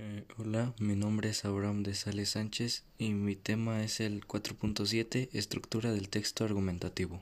Eh, hola, mi nombre es Abraham de Sales Sánchez y mi tema es el 4.7, estructura del texto argumentativo.